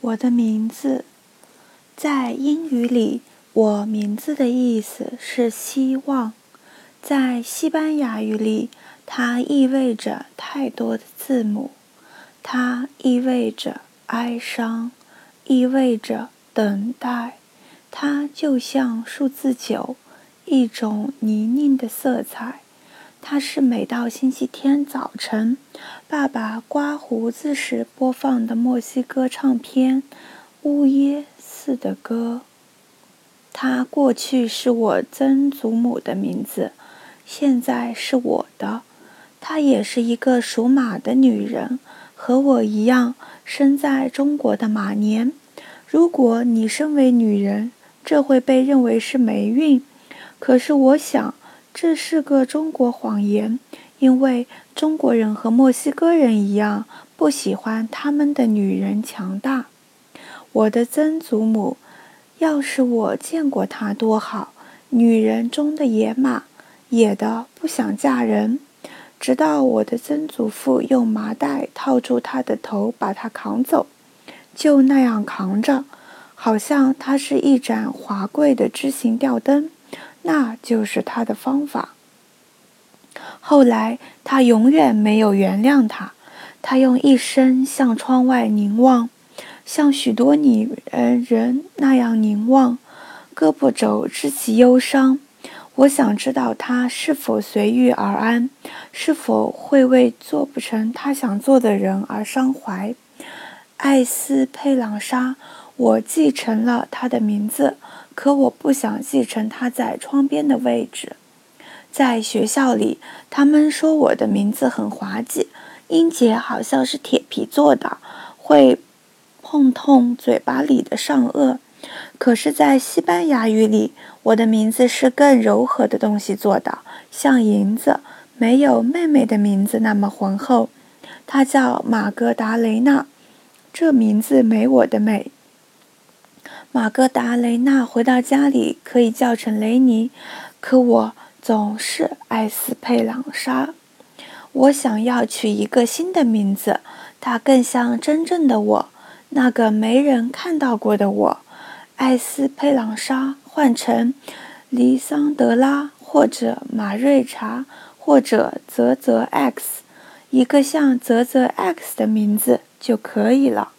我的名字，在英语里，我名字的意思是希望；在西班牙语里，它意味着太多的字母，它意味着哀伤，意味着等待。它就像数字九，一种泥泞的色彩。它是每到星期天早晨，爸爸刮胡子时播放的墨西哥唱片《乌耶似的歌》。它过去是我曾祖母的名字，现在是我的。她也是一个属马的女人，和我一样生在中国的马年。如果你身为女人，这会被认为是霉运。可是我想。这是个中国谎言，因为中国人和墨西哥人一样，不喜欢他们的女人强大。我的曾祖母，要是我见过她多好！女人中的野马，野的不想嫁人。直到我的曾祖父用麻袋套住她的头，把她扛走，就那样扛着，好像她是一盏华贵的枝形吊灯。那就是他的方法。后来，他永远没有原谅他。他用一生向窗外凝望，像许多女人人那样凝望，胳膊肘支起忧伤。我想知道他是否随遇而安，是否会为做不成他想做的人而伤怀。艾斯佩朗莎，我继承了他的名字。可我不想继承他在窗边的位置。在学校里，他们说我的名字很滑稽，音节好像是铁皮做的，会碰痛嘴巴里的上颚。可是，在西班牙语里，我的名字是更柔和的东西做的，像银子，没有妹妹的名字那么浑厚。她叫玛格达雷娜，这名字没我的美。马格达雷娜回到家里可以叫成雷尼，可我总是艾斯佩朗莎。我想要取一个新的名字，它更像真正的我，那个没人看到过的我。艾斯佩朗莎换成黎桑德拉，或者马瑞查，或者泽泽 X，一个像泽泽 X 的名字就可以了。